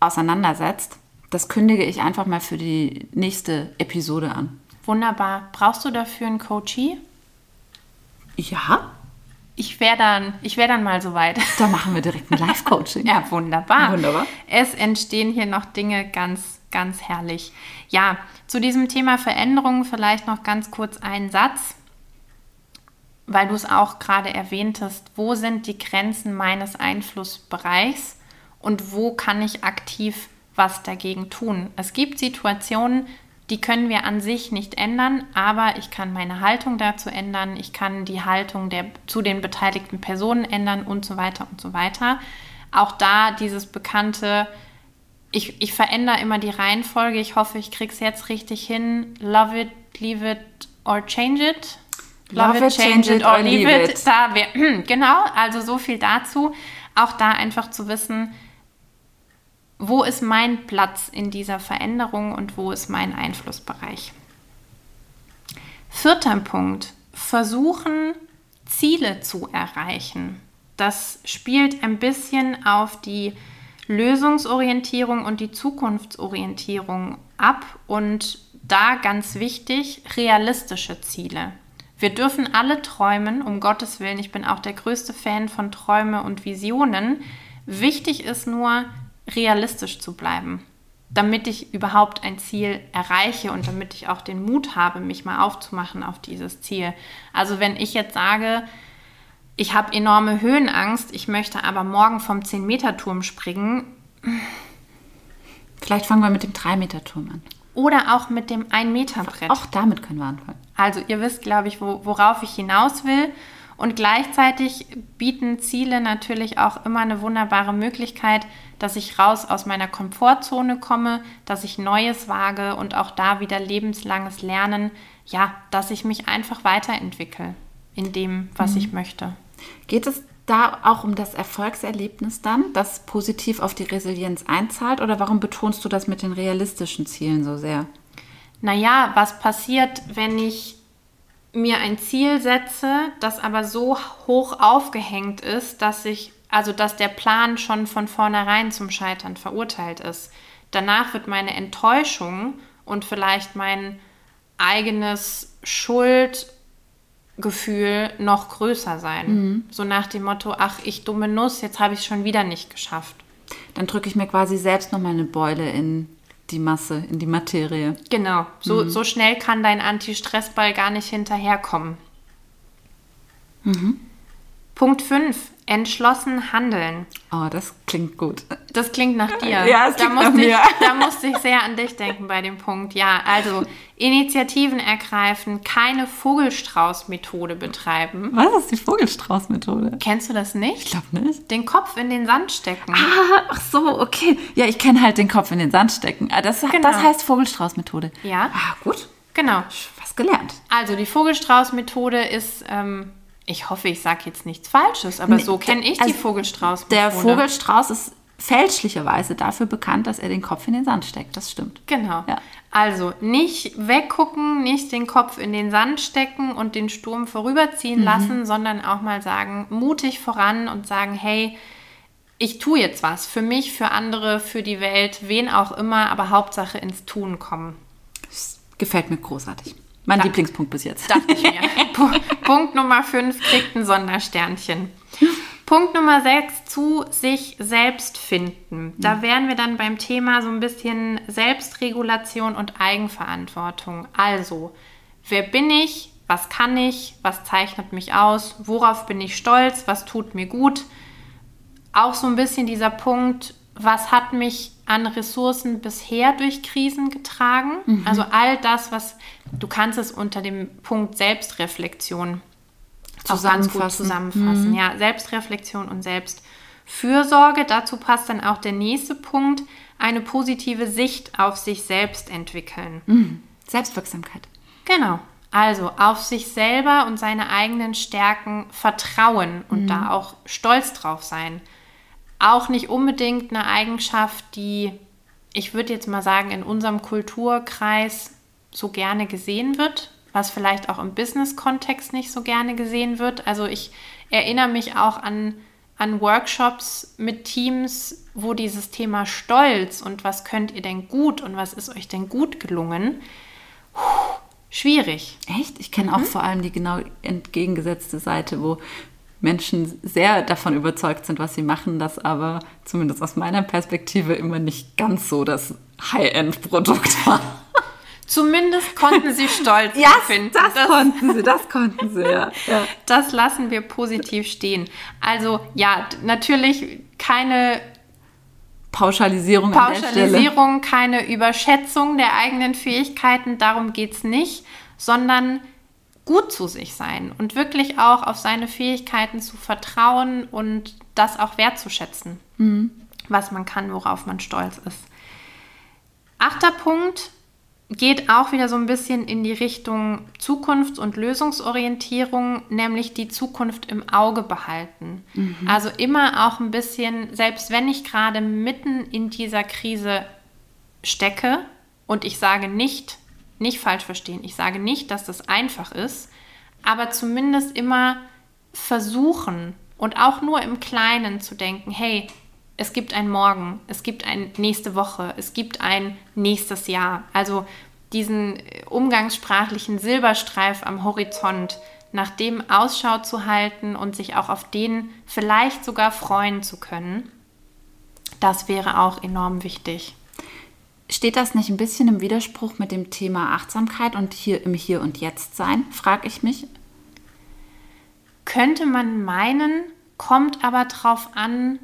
auseinandersetzt. Das kündige ich einfach mal für die nächste Episode an. Wunderbar. Brauchst du dafür einen Coachie? Ja. Ich wäre dann, wär dann mal soweit. Da machen wir direkt ein Live-Coaching. ja, wunderbar. Wunderbar. Es entstehen hier noch Dinge ganz, ganz herrlich. Ja, zu diesem Thema Veränderungen vielleicht noch ganz kurz einen Satz, weil du es auch gerade erwähntest. Wo sind die Grenzen meines Einflussbereichs und wo kann ich aktiv was dagegen tun? Es gibt Situationen, die können wir an sich nicht ändern, aber ich kann meine Haltung dazu ändern, ich kann die Haltung der, zu den beteiligten Personen ändern und so weiter und so weiter. Auch da dieses bekannte, ich, ich verändere immer die Reihenfolge, ich hoffe, ich kriege es jetzt richtig hin. Love it, leave it or change it. Love, Love it, change, it or leave it. it. Da wir, genau, also so viel dazu. Auch da einfach zu wissen, wo ist mein Platz in dieser Veränderung und wo ist mein Einflussbereich. Vierter Punkt, versuchen Ziele zu erreichen. Das spielt ein bisschen auf die Lösungsorientierung und die Zukunftsorientierung ab und da ganz wichtig, realistische Ziele. Wir dürfen alle träumen, um Gottes Willen. Ich bin auch der größte Fan von Träume und Visionen. Wichtig ist nur, realistisch zu bleiben, damit ich überhaupt ein Ziel erreiche und damit ich auch den Mut habe, mich mal aufzumachen auf dieses Ziel. Also wenn ich jetzt sage, ich habe enorme Höhenangst, ich möchte aber morgen vom 10-Meter-Turm springen. Vielleicht fangen wir mit dem 3-Meter-Turm an. Oder auch mit dem 1-Meter-Brett. Auch damit können wir anfangen. Also ihr wisst, glaube ich, wo, worauf ich hinaus will. Und gleichzeitig bieten Ziele natürlich auch immer eine wunderbare Möglichkeit, dass ich raus aus meiner Komfortzone komme, dass ich Neues wage und auch da wieder lebenslanges Lernen, ja, dass ich mich einfach weiterentwickle in dem, was mhm. ich möchte. Geht es da auch um das Erfolgserlebnis dann, das positiv auf die Resilienz einzahlt? Oder warum betonst du das mit den realistischen Zielen so sehr? Naja, was passiert, wenn ich mir ein Ziel setze, das aber so hoch aufgehängt ist, dass ich, also dass der Plan schon von vornherein zum Scheitern verurteilt ist. Danach wird meine Enttäuschung und vielleicht mein eigenes Schuldgefühl noch größer sein. Mhm. So nach dem Motto, ach, ich dumme Nuss, jetzt habe ich es schon wieder nicht geschafft. Dann drücke ich mir quasi selbst noch mal eine Beule in die Masse, in die Materie. Genau, so, mhm. so schnell kann dein Anti-Stress-Ball gar nicht hinterherkommen. Mhm. Punkt 5. Entschlossen handeln. Oh, das klingt gut. Das klingt nach dir. Ja, es da klingt nach ich, mir. Da musste ich sehr an dich denken bei dem Punkt. Ja, also Initiativen ergreifen, keine Vogelstrauß-Methode betreiben. Was ist die Vogelstrauß-Methode? Kennst du das nicht? Ich glaube nicht. Den Kopf in den Sand stecken. Ah, ach so, okay. Ja, ich kenne halt den Kopf in den Sand stecken. Ah, das, genau. das heißt Vogelstrauß-Methode. Ja. Ah, gut. Genau. Was gelernt. Also die Vogelstrauß-Methode ist... Ähm, ich hoffe, ich sage jetzt nichts Falsches, aber so kenne ich also die Vogelstrauß. Der Vogelstrauß ist fälschlicherweise dafür bekannt, dass er den Kopf in den Sand steckt. Das stimmt. Genau. Ja. Also nicht weggucken, nicht den Kopf in den Sand stecken und den Sturm vorüberziehen mhm. lassen, sondern auch mal sagen, mutig voran und sagen, hey, ich tue jetzt was für mich, für andere, für die Welt, wen auch immer, aber Hauptsache ins Tun kommen. Gefällt mir großartig. Mein Da- Lieblingspunkt bis jetzt. Dachte ich mir. Pu- Punkt Nummer 5 kriegt ein Sondersternchen. Punkt Nummer 6, zu sich selbst finden. Da wären wir dann beim Thema so ein bisschen Selbstregulation und Eigenverantwortung. Also, wer bin ich? Was kann ich? Was zeichnet mich aus? Worauf bin ich stolz? Was tut mir gut? Auch so ein bisschen dieser Punkt, was hat mich an Ressourcen bisher durch Krisen getragen? Also all das, was du kannst es unter dem Punkt Selbstreflexion auch ganz gut Zusammenfassen. zusammenfassen. Ja, Selbstreflexion und Selbstfürsorge. Dazu passt dann auch der nächste Punkt, eine positive Sicht auf sich selbst entwickeln. Selbstwirksamkeit. Genau. Also auf sich selber und seine eigenen Stärken vertrauen und da auch stolz drauf sein. Auch nicht unbedingt eine Eigenschaft, die, ich würde jetzt mal sagen, in unserem Kulturkreis so gerne gesehen wird, was vielleicht auch im Business-Kontext nicht so gerne gesehen wird. Also ich erinnere mich auch an, an Workshops mit Teams, wo dieses Thema Stolz und was könnt ihr denn gut und was ist euch denn gut gelungen, schwierig. Echt? Ich kenne auch vor allem die genau entgegengesetzte Seite, wo Menschen sehr davon überzeugt sind, was sie machen, das aber zumindest aus meiner Perspektive immer nicht ganz so das High-End-Produkt war. Zumindest konnten sie stolz finden. das, konnten sie, das konnten sie, ja. ja. das lassen wir positiv stehen. Also ja, natürlich keine Pauschalisierung, an der Stelle. Pauschalisierung, keine Überschätzung der eigenen Fähigkeiten, darum geht es nicht, sondern gut zu sich sein und wirklich auch auf seine Fähigkeiten zu vertrauen und das auch wertzuschätzen, was man kann, worauf man stolz ist. Achter Punkt geht auch wieder so ein bisschen in die Richtung Zukunfts- und Lösungsorientierung, nämlich die Zukunft im Auge behalten. Also immer auch ein bisschen, selbst wenn ich gerade mitten in dieser Krise stecke und ich sage nicht, nicht falsch verstehen, ich sage nicht, dass das einfach ist, aber zumindest immer versuchen und auch nur im Kleinen zu denken, hey, es gibt ein Morgen, es gibt ein nächste Woche, es gibt ein nächstes Jahr. Also diesen umgangssprachlichen Silberstreif am Horizont, nach dem Ausschau zu halten und sich auch auf den vielleicht sogar freuen zu können, das wäre auch enorm wichtig. Steht das nicht ein bisschen im Widerspruch mit dem Thema Achtsamkeit und hier im Hier und Jetzt sein, frage ich mich. Könnte man meinen, kommt aber drauf an,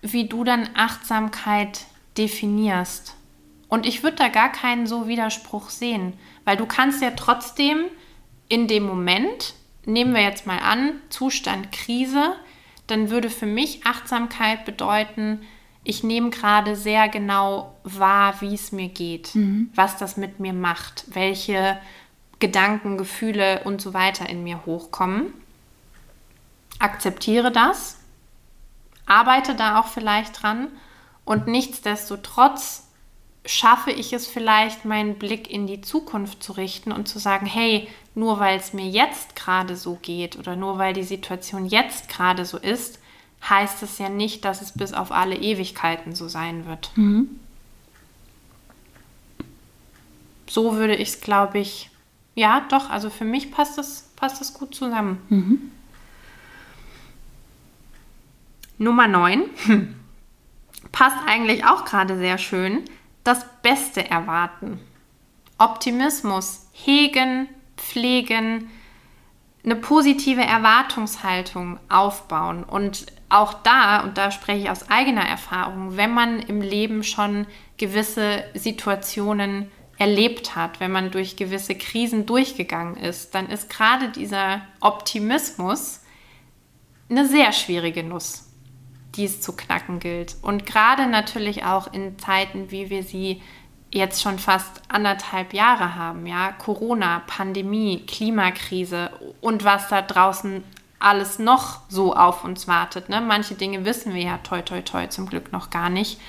wie du dann Achtsamkeit definierst. Und ich würde da gar keinen so Widerspruch sehen, weil du kannst ja trotzdem in dem Moment, nehmen wir jetzt mal an, Zustand Krise, dann würde für mich Achtsamkeit bedeuten, ich nehme gerade sehr genau wahr, wie es mir geht, was das mit mir macht, welche Gedanken, Gefühle und so weiter in mir hochkommen. Akzeptiere das, arbeite da auch vielleicht dran und nichtsdestotrotz schaffe ich es vielleicht, meinen Blick in die Zukunft zu richten und zu sagen, hey, nur weil es mir jetzt gerade so geht oder nur weil die Situation jetzt gerade so ist, heißt es ja nicht, dass es bis auf alle Ewigkeiten so sein wird. So würde ich es, glaube ich, ja, doch, also für mich passt das, passt das gut zusammen. Nummer 9 passt eigentlich auch gerade sehr schön. Das Beste erwarten. Optimismus hegen, pflegen, eine positive Erwartungshaltung aufbauen. Und auch da, und da spreche ich aus eigener Erfahrung, wenn man im Leben schon gewisse Situationen erlebt hat, wenn man durch gewisse Krisen durchgegangen ist, dann ist gerade dieser Optimismus eine sehr schwierige Nuss, die es zu knacken gilt. Und gerade natürlich auch in Zeiten, wie wir sie jetzt schon fast anderthalb Jahre haben, ja, Corona, Pandemie, Klimakrise und was da draußen alles noch so auf uns wartet. Ne? Manche Dinge wissen wir ja toi toi toi zum Glück noch gar nicht.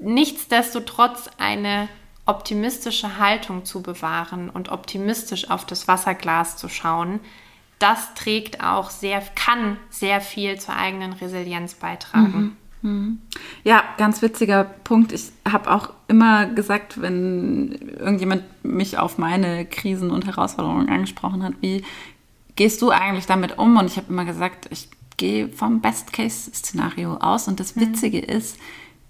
Nichtsdestotrotz eine optimistische Haltung zu bewahren und optimistisch auf das Wasserglas zu schauen, das trägt auch sehr, kann sehr viel zur eigenen Resilienz beitragen. Ja, ganz witziger Punkt. Ich habe auch immer gesagt, wenn irgendjemand mich auf meine Krisen und Herausforderungen angesprochen hat, wie gehst du eigentlich damit um? Und ich habe immer gesagt, ich gehe vom Best-Case-Szenario aus. Und das Witzige ist,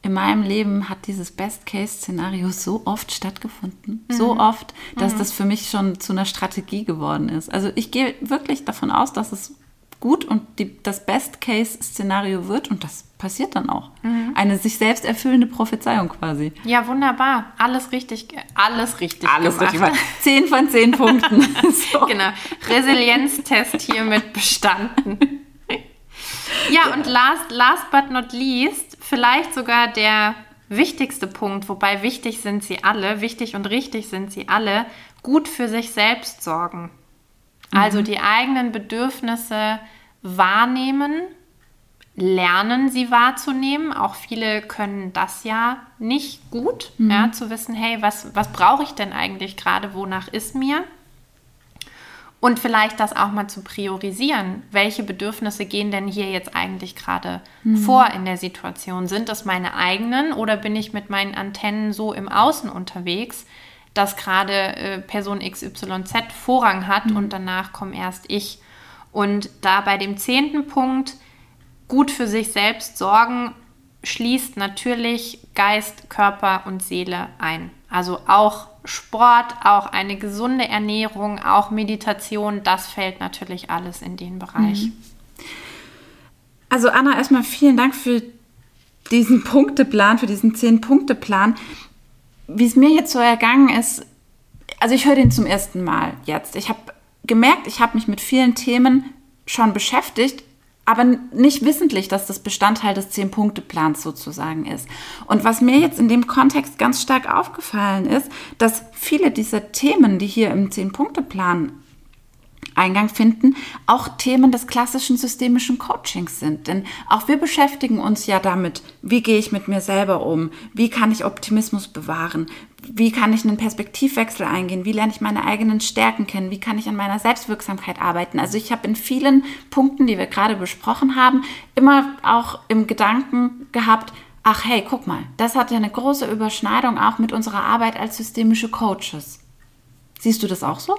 in meinem Leben hat dieses Best-Case-Szenario so oft stattgefunden, so oft, dass das für mich schon zu einer Strategie geworden ist. Also ich gehe wirklich davon aus, dass es gut und die, das Best-Case-Szenario wird und das passiert dann auch. Eine sich selbst erfüllende Prophezeiung quasi. Ja, wunderbar. Alles richtig, alles richtig Alles gemacht. richtig. Zehn von zehn Punkten. so. Genau. Resilienztest hiermit bestanden. ja, und last, last but not least, vielleicht sogar der wichtigste Punkt, wobei wichtig sind sie alle, wichtig und richtig sind sie alle, gut für sich selbst sorgen. Also die eigenen Bedürfnisse wahrnehmen, lernen, sie wahrzunehmen. Auch viele können das ja nicht gut, ja, zu wissen, hey, was, was brauche ich denn eigentlich gerade, wonach ist mir? Und vielleicht das auch mal zu priorisieren. Welche Bedürfnisse gehen denn hier jetzt eigentlich gerade vor in der Situation? Sind das meine eigenen oder bin ich mit meinen Antennen so im Außen unterwegs, dass gerade äh, Person XYZ Vorrang hat und danach komme erst ich? Und da bei dem zehnten Punkt gut für sich selbst sorgen, schließt natürlich Geist, Körper und Seele ein. Also auch Sport, auch eine gesunde Ernährung, auch Meditation, das fällt natürlich alles in den Bereich. Also Anna, erstmal vielen Dank für diesen Punkteplan, für diesen Zehn-Punkte-Plan. Wie es mir jetzt so ergangen ist, also ich höre den zum ersten Mal jetzt. Ich habe gemerkt, ich habe mich mit vielen Themen schon beschäftigt, aber nicht wissentlich, dass das Bestandteil des Zehn-Punkte-Plans sozusagen ist. Und was mir jetzt in dem Kontext ganz stark aufgefallen ist, dass viele dieser Themen, die hier im Zehn-Punkte-Plan Eingang finden, auch Themen des klassischen systemischen Coachings sind. Denn auch wir beschäftigen uns ja damit, wie gehe ich mit mir selber um, wie kann ich Optimismus bewahren, wie kann ich einen Perspektivwechsel eingehen, wie lerne ich meine eigenen Stärken kennen, wie kann ich an meiner Selbstwirksamkeit arbeiten. Also ich habe in vielen Punkten, die wir gerade besprochen haben, immer auch im Gedanken gehabt, ach hey, guck mal, das hat ja eine große Überschneidung auch mit unserer Arbeit als systemische Coaches. Siehst du das auch so?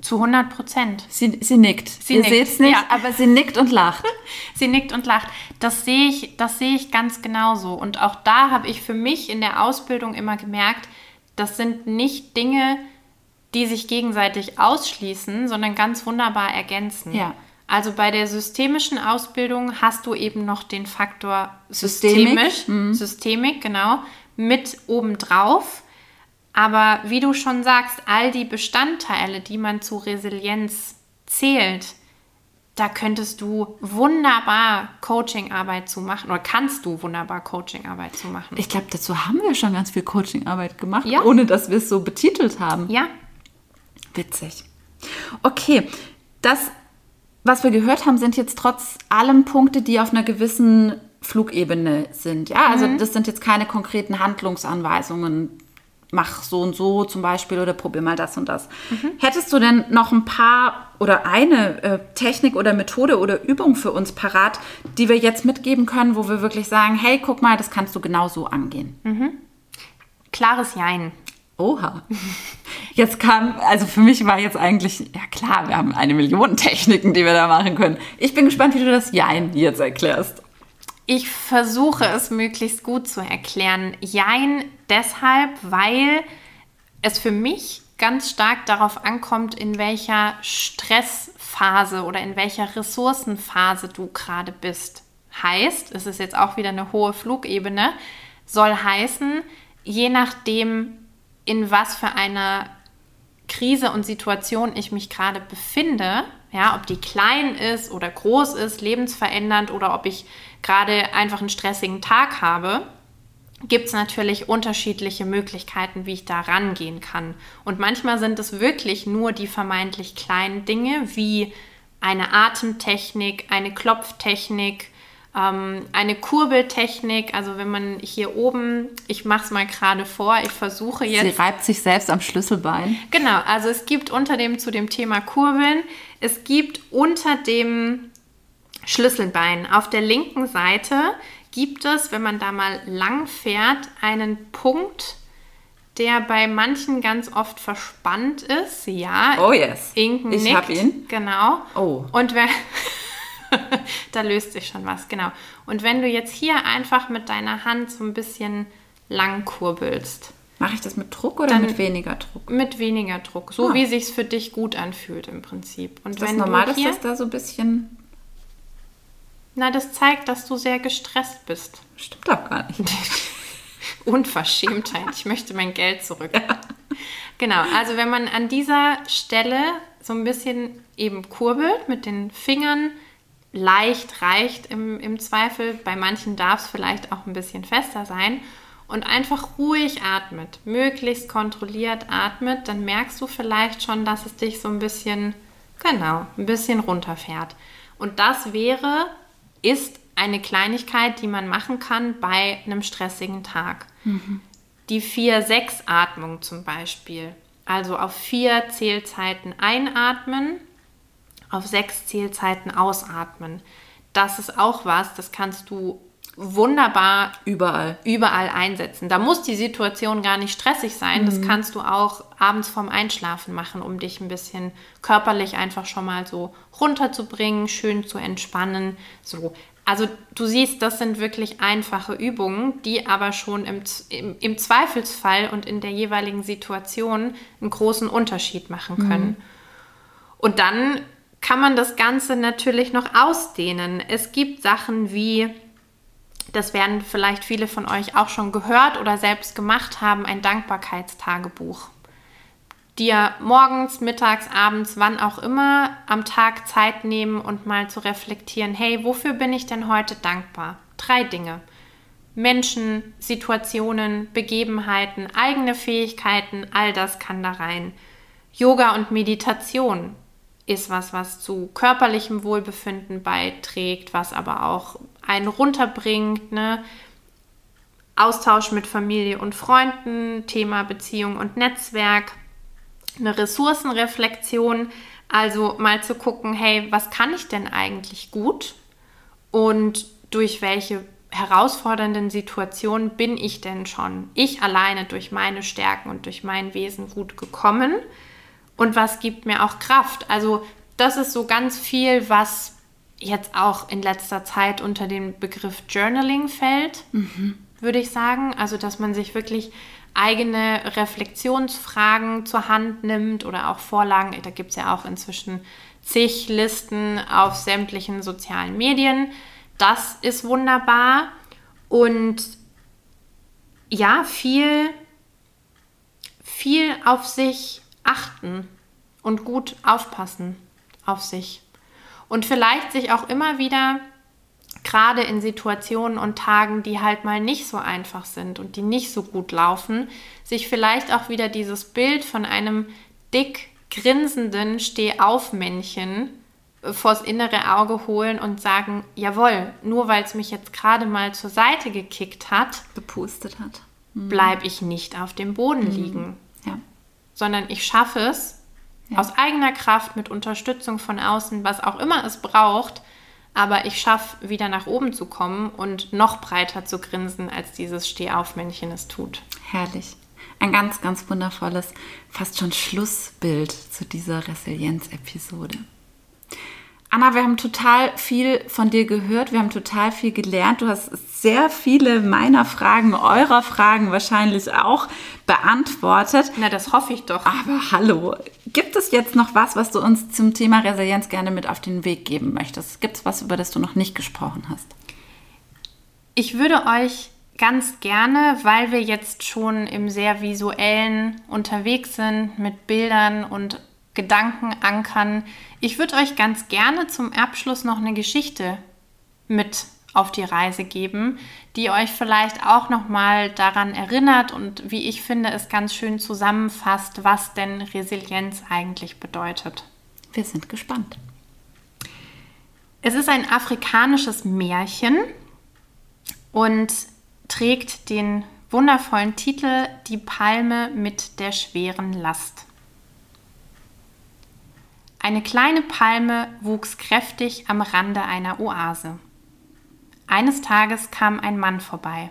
Zu 100 Prozent. Sie, sie nickt. Sie Ihr seht es nicht, ja. aber sie nickt und lacht. Sie nickt und lacht. Das sehe ich, das sehe ich ganz genauso. Und auch da habe ich für mich in der Ausbildung immer gemerkt, das sind nicht Dinge, die sich gegenseitig ausschließen, sondern ganz wunderbar ergänzen. Ja. Also bei der systemischen Ausbildung hast du eben noch den Faktor Systemik. systemisch, Systemik, genau, mit obendrauf. Aber wie du schon sagst, all die Bestandteile, die man zu Resilienz zählt, da könntest du wunderbar Coachingarbeit zu machen oder kannst du wunderbar Coachingarbeit zu machen. Ich glaube, dazu haben wir schon ganz viel Coachingarbeit gemacht, Ja. ohne dass wir es so betitelt haben. ja, Witzig. Okay, das, was wir gehört haben, sind jetzt trotz allem Punkte, die auf einer gewissen Flugebene sind. Ja, also das sind jetzt keine konkreten Handlungsanweisungen. Mach so und so zum Beispiel oder probier mal das und das. Hättest du denn noch ein paar oder eine äh, Technik oder Methode oder Übung für uns parat, die wir jetzt mitgeben können, wo wir wirklich sagen, hey, guck mal, das kannst du genau so angehen? klares Jein. Oha. Jetzt kam, also für mich war jetzt eigentlich, ja klar, wir haben eine Million Techniken, die wir da machen können. Ich bin gespannt, wie du das Jein jetzt erklärst. Ich versuche es möglichst gut zu erklären. Jein deshalb, weil es für mich ganz stark darauf ankommt, in welcher Stressphase oder in welcher Ressourcenphase du gerade bist. Heißt, es ist jetzt auch wieder eine hohe Flugebene, soll heißen, je nachdem, in was für einer Krise und Situation ich mich gerade befinde, ja, ob die klein ist oder groß ist, lebensverändernd oder ob ich gerade einfach einen stressigen Tag habe, gibt es natürlich unterschiedliche Möglichkeiten, wie ich da rangehen kann. Und manchmal sind es wirklich nur die vermeintlich kleinen Dinge wie eine Atemtechnik, eine Klopftechnik, ähm, eine Kurbeltechnik. Also wenn man hier oben, ich mache es mal gerade vor, ich versuche jetzt. Sie reibt sich selbst am Schlüsselbein. Genau, also es gibt unter dem zu dem Thema Kurbeln, es gibt unter dem Schlüsselbein auf der linken Seite gibt es, wenn man da mal lang fährt, einen Punkt, der bei manchen ganz oft verspannt ist. Ja. Oh yes. Inken ich habe ihn. Genau. Oh. Und wenn da löst sich schon was, genau. Und wenn du jetzt hier einfach mit deiner Hand so ein bisschen lang kurbelst. Mache ich das mit Druck oder mit weniger Druck? Mit weniger Druck, so Ah. wie sich's für dich gut anfühlt im Prinzip. Und Ist das wenn normal, du dass das da so ein bisschen. Na, das zeigt, dass du sehr gestresst bist. Stimmt doch gar nicht. Unverschämtheit. Ich möchte mein Geld zurück. Genau, also wenn man an dieser Stelle so ein bisschen eben kurbelt mit den Fingern, leicht reicht im, im Zweifel, bei manchen darf es vielleicht auch ein bisschen fester sein und einfach ruhig atmet, möglichst kontrolliert atmet, dann merkst du vielleicht schon, dass es dich so ein bisschen, genau, ein bisschen runterfährt. Und das wäre, ist eine Kleinigkeit, die man machen kann bei einem stressigen Tag. Die 4-6-Atmung zum Beispiel. Also auf vier Zählzeiten einatmen, auf sechs Zählzeiten ausatmen. Das ist auch was, das kannst du wunderbar Überall. überall einsetzen. Da muss die Situation gar nicht stressig sein. Das kannst du auch abends vorm Einschlafen machen, um dich ein bisschen körperlich einfach schon mal so runterzubringen, schön zu entspannen. So. Also du siehst, das sind wirklich einfache Übungen, die aber schon im, im, im Zweifelsfall und in der jeweiligen Situation einen großen Unterschied machen können. Und dann kann man das Ganze natürlich noch ausdehnen. Es gibt Sachen wie das werden vielleicht viele von euch auch schon gehört oder selbst gemacht haben, ein Dankbarkeitstagebuch. Dir morgens, mittags, abends, wann auch immer am Tag Zeit nehmen und mal zu reflektieren, hey, wofür bin ich denn heute dankbar? Drei Dinge. Menschen, Situationen, Begebenheiten, eigene Fähigkeiten, all das kann da rein. Yoga und Meditation ist was, was zu körperlichem Wohlbefinden beiträgt, was aber auch einen runterbringt. Ne? Austausch mit Familie und Freunden, Thema Beziehung und Netzwerk, eine Ressourcenreflexion, also mal zu gucken, hey, was kann ich denn eigentlich gut und durch welche herausfordernden Situationen bin ich denn schon ich alleine durch meine Stärken und durch mein Wesen gut gekommen und was gibt mir auch Kraft. Also das ist so ganz viel, was jetzt auch in letzter Zeit unter den Begriff Journaling fällt, würde ich sagen. Also dass man sich wirklich eigene Reflexionsfragen zur Hand nimmt oder auch Vorlagen. Da gibt es ja auch inzwischen zig Listen auf sämtlichen sozialen Medien. Das ist wunderbar. Und ja, viel, viel auf sich achten und gut aufpassen auf sich. Und vielleicht sich auch immer wieder, gerade in Situationen und Tagen, die halt mal nicht so einfach sind und die nicht so gut laufen, sich vielleicht auch wieder dieses Bild von einem dick grinsenden Stehaufmännchen vors innere Auge holen und sagen, jawohl, nur weil es mich jetzt gerade mal zur Seite gekickt hat, Gepustet hat. bleibe ich nicht auf dem Boden liegen, Ja. Sondern ich schaffe es aus eigener Kraft mit Unterstützung von außen, was auch immer es braucht, aber ich schaffe wieder nach oben zu kommen und noch breiter zu grinsen, als dieses Stehaufmännchen es tut. Herrlich. Ein ganz, ganz wundervolles, fast schon Schlussbild zu dieser Resilienz-Episode. Anna, wir haben total viel von dir gehört, wir haben total viel gelernt. Du hast sehr viele meiner Fragen, eurer Fragen wahrscheinlich auch beantwortet. Na, das hoffe ich doch. Aber hallo, gibt es jetzt noch was, was du uns zum Thema Resilienz gerne mit auf den Weg geben möchtest? Gibt es was, über das du noch nicht gesprochen hast? Ich würde euch ganz gerne, weil wir jetzt schon im sehr visuellen unterwegs sind mit Bildern und Gedankenankern, ich würde euch ganz gerne zum Abschluss noch eine Geschichte mit auf die Reise geben, die euch vielleicht auch noch mal daran erinnert und wie ich finde, es ganz schön zusammenfasst, was denn Resilienz eigentlich bedeutet. Wir sind gespannt. Es ist ein afrikanisches Märchen und trägt den wundervollen Titel Die Palme mit der schweren Last. Eine kleine Palme wuchs kräftig am Rande einer Oase. Eines Tages kam ein Mann vorbei.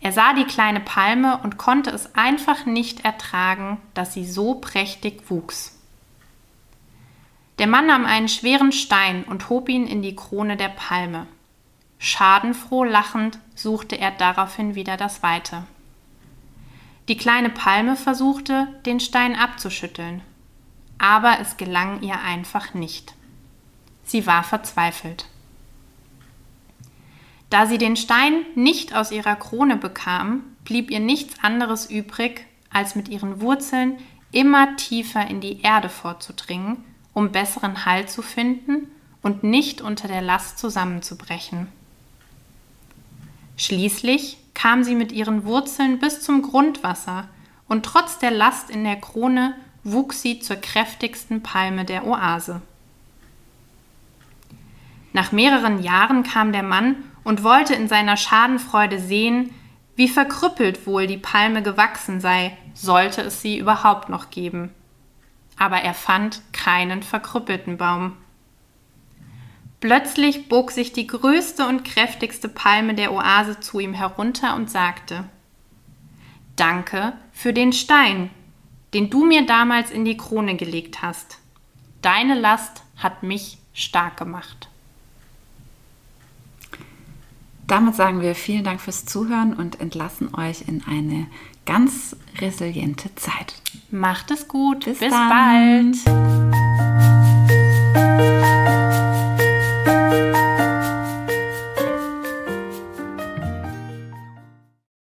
Er sah die kleine Palme und konnte es einfach nicht ertragen, dass sie so prächtig wuchs. Der Mann nahm einen schweren Stein und hob ihn in die Krone der Palme. Schadenfroh lachend suchte er daraufhin wieder das Weite. Die kleine Palme versuchte, den Stein abzuschütteln, aber es gelang ihr einfach nicht. Sie war verzweifelt. Da sie den Stein nicht aus ihrer Krone bekam, blieb ihr nichts anderes übrig, als mit ihren Wurzeln immer tiefer in die Erde vorzudringen, um besseren Halt zu finden und nicht unter der Last zusammenzubrechen. Schließlich kam sie mit ihren Wurzeln bis zum Grundwasser und trotz der Last in der Krone wuchs sie zur kräftigsten Palme der Oase. Nach mehreren Jahren kam der Mann und wollte in seiner Schadenfreude sehen, wie verkrüppelt wohl die Palme gewachsen sei, sollte es sie überhaupt noch geben. Aber er fand keinen verkrüppelten Baum. Plötzlich bog sich die größte und kräftigste Palme der Oase zu ihm herunter und sagte Danke für den Stein, den du mir damals in die Krone gelegt hast. Deine Last hat mich stark gemacht. Damit sagen wir vielen Dank fürs Zuhören und entlassen euch in eine ganz resiliente Zeit. Macht es gut. Bis, Bis bald.